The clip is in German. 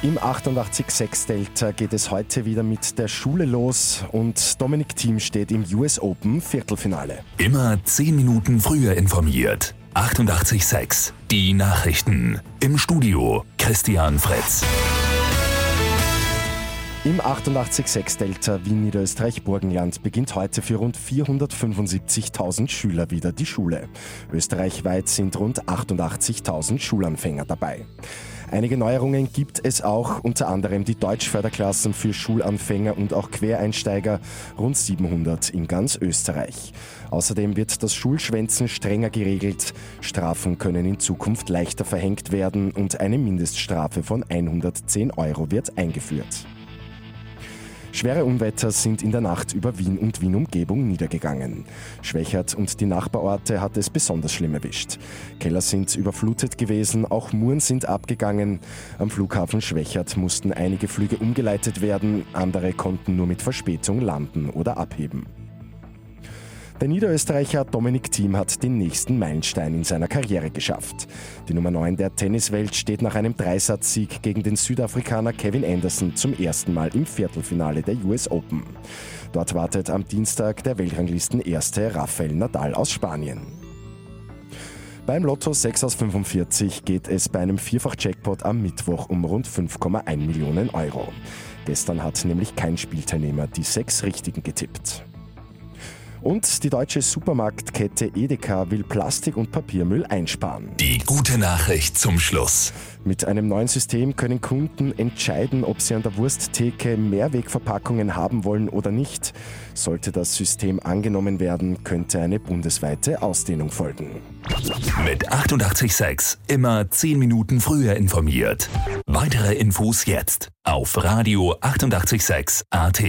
Im 88.6 Delta geht es heute wieder mit der Schule los und Dominik Thiem steht im US Open Viertelfinale. Immer 10 Minuten früher informiert. 88.6 Die Nachrichten. Im Studio Christian Fritz. Im 88.6 Delta Wien Niederösterreich Burgenland beginnt heute für rund 475.000 Schüler wieder die Schule. Österreichweit sind rund 88.000 Schulanfänger dabei. Einige Neuerungen gibt es auch, unter anderem die Deutschförderklassen für Schulanfänger und auch Quereinsteiger, rund 700 in ganz Österreich. Außerdem wird das Schulschwänzen strenger geregelt. Strafen können in Zukunft leichter verhängt werden und eine Mindeststrafe von 110 Euro wird eingeführt. Schwere Unwetter sind in der Nacht über Wien und Wien-Umgebung niedergegangen. Schwächert und die Nachbarorte hat es besonders schlimm erwischt. Keller sind überflutet gewesen, auch Muren sind abgegangen. Am Flughafen Schwächert mussten einige Flüge umgeleitet werden, andere konnten nur mit Verspätung landen oder abheben. Der Niederösterreicher Dominik Thiem hat den nächsten Meilenstein in seiner Karriere geschafft. Die Nummer 9 der Tenniswelt steht nach einem Dreisatzsieg gegen den Südafrikaner Kevin Anderson zum ersten Mal im Viertelfinale der US Open. Dort wartet am Dienstag der Weltranglisten-Erste Rafael Nadal aus Spanien. Beim Lotto 6 aus 45 geht es bei einem Vierfach-Jackpot am Mittwoch um rund 5,1 Millionen Euro. Gestern hat nämlich kein Spielteilnehmer die sechs Richtigen getippt. Und die deutsche Supermarktkette Edeka will Plastik- und Papiermüll einsparen. Die gute Nachricht zum Schluss. Mit einem neuen System können Kunden entscheiden, ob sie an der Wursttheke Mehrwegverpackungen haben wollen oder nicht. Sollte das System angenommen werden, könnte eine bundesweite Ausdehnung folgen. Mit 886 immer 10 Minuten früher informiert. Weitere Infos jetzt auf Radio 886 AT.